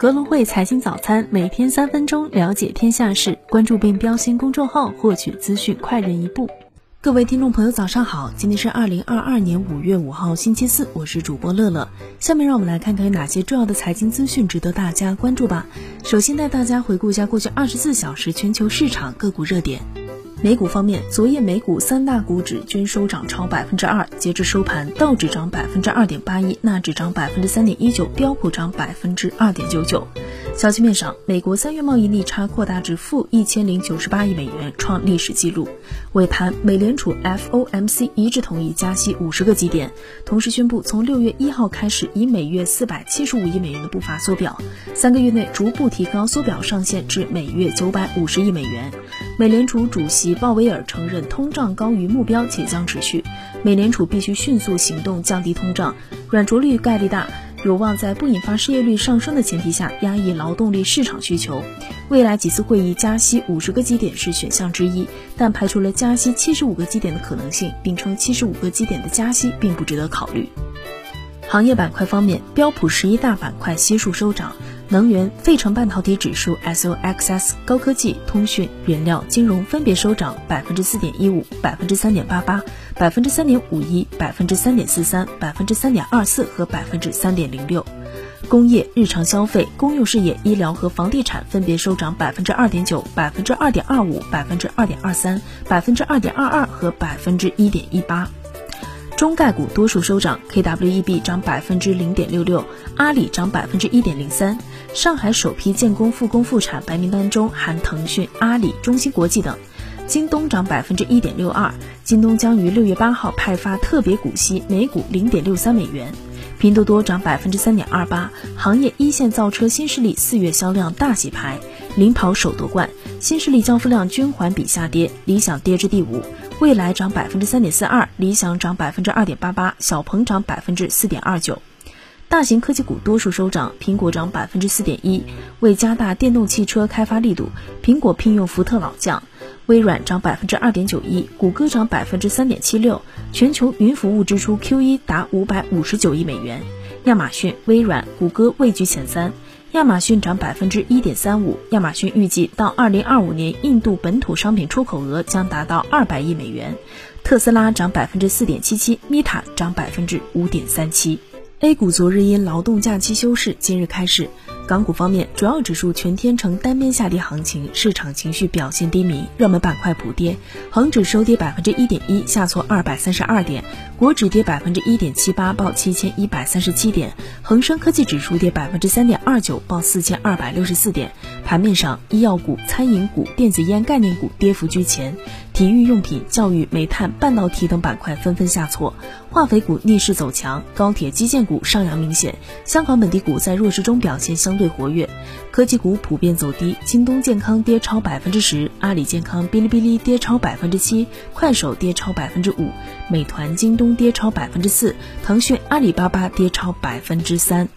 格隆汇财经早餐，每天三分钟了解天下事。关注并标新公众号，获取资讯快人一步。各位听众朋友，早上好！今天是二零二二年五月五号，星期四，我是主播乐乐。下面让我们来看看有哪些重要的财经资讯值得大家关注吧。首先带大家回顾一下过去二十四小时全球市场个股热点。美股方面，昨夜美股三大股指均收涨超百分之二，截至收盘，道指涨百分之二点八一，纳指涨百分之三点一九，标普涨百分之二点九九。消息面上，美国三月贸易逆差扩大至负一千零九十八亿美元，创历史纪录。尾盘，美联储 FOMC 一致同意加息五十个基点，同时宣布从六月一号开始，以每月四百七十五亿美元的步伐缩表，三个月内逐步提高缩表上限至每月九百五十亿美元。美联储主席鲍威尔承认通胀高于目标且将持续，美联储必须迅速行动降低通胀，软着陆概率大。有望在不引发失业率上升的前提下压抑劳动力市场需求。未来几次会议加息五十个基点是选项之一，但排除了加息七十五个基点的可能性，并称七十五个基点的加息并不值得考虑。行业板块方面，标普十一大板块悉数收涨。能源、费城半导体指数、SOXS、高科技、通讯、原料、金融分别收涨百分之四点一五、百分之三点八八、百分之三点五一、百分之三点四三、百分之三点二四和百分之三点零六。工业、日常消费、公用事业、医疗和房地产分别收涨百分之二点九、百分之二点二五、百分之二点二三、百分之二点二二和百分之一点一八。中概股多数收涨，KWEB 涨百分之零点六六，阿里涨百分之一点零三。上海首批建工复工复产白名单中含腾讯、阿里、中芯国际等。京东涨百分之一点六二，京东将于六月八号派发特别股息，每股零点六三美元。拼多多涨百分之三点二八，行业一线造车新势力四月销量大洗牌，领跑首夺冠，新势力交付量均环比下跌，理想跌至第五。蔚来涨百分之三点四二，理想涨百分之二点八八，小鹏涨百分之四点二九。大型科技股多数收涨，苹果涨百分之四点一。为加大电动汽车开发力度，苹果聘用福特老将。微软涨百分之二点九一，谷歌涨百分之三点七六。全球云服务支出 Q 一达五百五十九亿美元。亚马逊、微软、谷歌位居前三。亚马逊涨百分之一点三五，亚马逊预计到二零二五年，印度本土商品出口额将达到二百亿美元。特斯拉涨百分之四点七七，米塔涨百分之五点三七。A 股昨日因劳动假期休市，今日开市。港股方面，主要指数全天呈单边下跌行情，市场情绪表现低迷，热门板块普跌。恒指收跌百分之一点一，下挫二百三十二点；国指跌百分之一点七八，报七千一百三十七点；恒生科技指数跌百分之三点二九，报四千二百六十四点。盘面上，医药股、餐饮股、电子烟概念股跌幅居前。体育用品、教育、煤炭、半导体等板块纷纷下挫，化肥股逆势走强，高铁基建股上扬明显。香港本地股在弱势中表现相对活跃，科技股普遍走低，京东健康跌超百分之十，阿里健康、哔哩哔哩跌超百分之七，快手跌超百分之五，美团、京东跌超百分之四，腾讯、阿里巴巴跌超百分之三。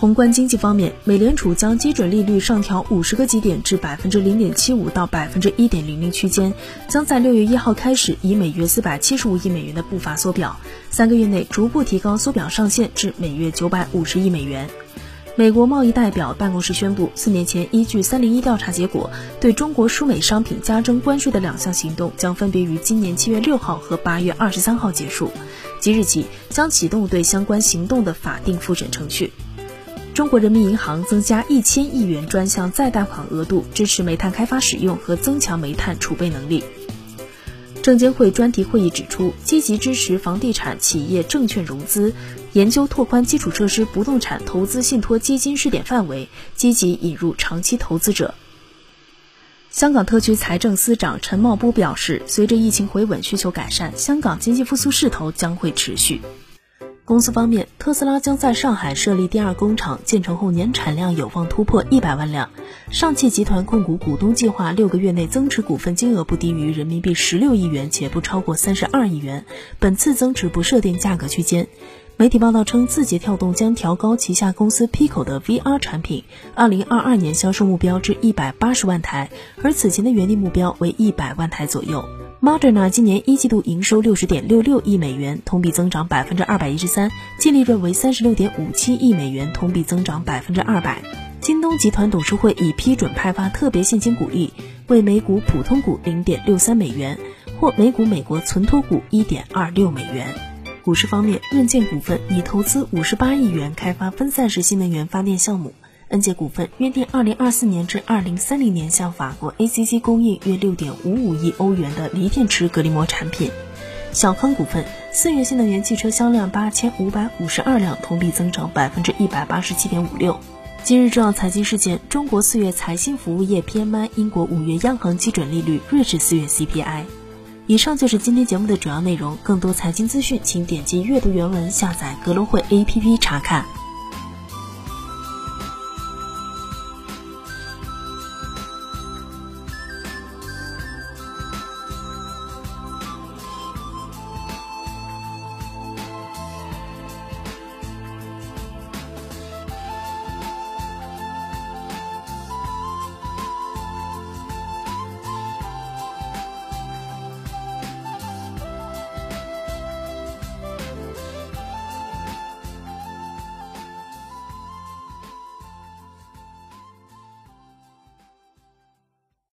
宏观经济方面，美联储将基准利率上调五十个基点至百分之零点七五到百分之一点零零区间，将在六月一号开始以每月四百七十五亿美元的步伐缩表，三个月内逐步提高缩表上限至每月九百五十亿美元。美国贸易代表办公室宣布，四年前依据三零一调查结果，对中国输美商品加征关税的两项行动将分别于今年七月六号和八月二十三号结束，即日起将启动对相关行动的法定复审程序。中国人民银行增加一千亿元专项再贷款额度，支持煤炭开发使用和增强煤炭储备能力。证监会专题会议指出，积极支持房地产企业证券融资，研究拓宽基础设施不动产投资信托基金试点范围，积极引入长期投资者。香港特区财政司长陈茂波表示，随着疫情回稳、需求改善，香港经济复苏势头将会持续。公司方面，特斯拉将在上海设立第二工厂，建成后年产量有望突破一百万辆。上汽集团控股股东计划六个月内增持股份金额不低于人民币十六亿元，且不超过三十二亿元。本次增持不设定价格区间。媒体报道称，字节跳动将调高旗下公司 Pico 的 VR 产品二零二二年销售目标至一百八十万台，而此前的原定目标为一百万台左右。Moderna 今年一季度营收六十点六六亿美元，同比增长百分之二百一十三，净利润为三十六点五七亿美元，同比增长百分之二百。京东集团董事会已批准派发特别现金股利，为每股普通股零点六三美元，或每股美国存托股一点二六美元。股市方面，润建股份拟投资五十八亿元开发分散式新能源发电项目。恩捷股份约定二零二四年至二零三零年向法国 ACC 供应约六点五五亿欧元的锂电池隔离膜产品。小康股份四月新能源汽车销量八千五百五十二辆，同比增长百分之一百八十七点五六。今日重要财经事件：中国四月财新服务业 PMI，英国五月央行基准利率，瑞士四月 CPI。以上就是今天节目的主要内容。更多财经资讯，请点击阅读原文，下载格隆汇 APP 查看。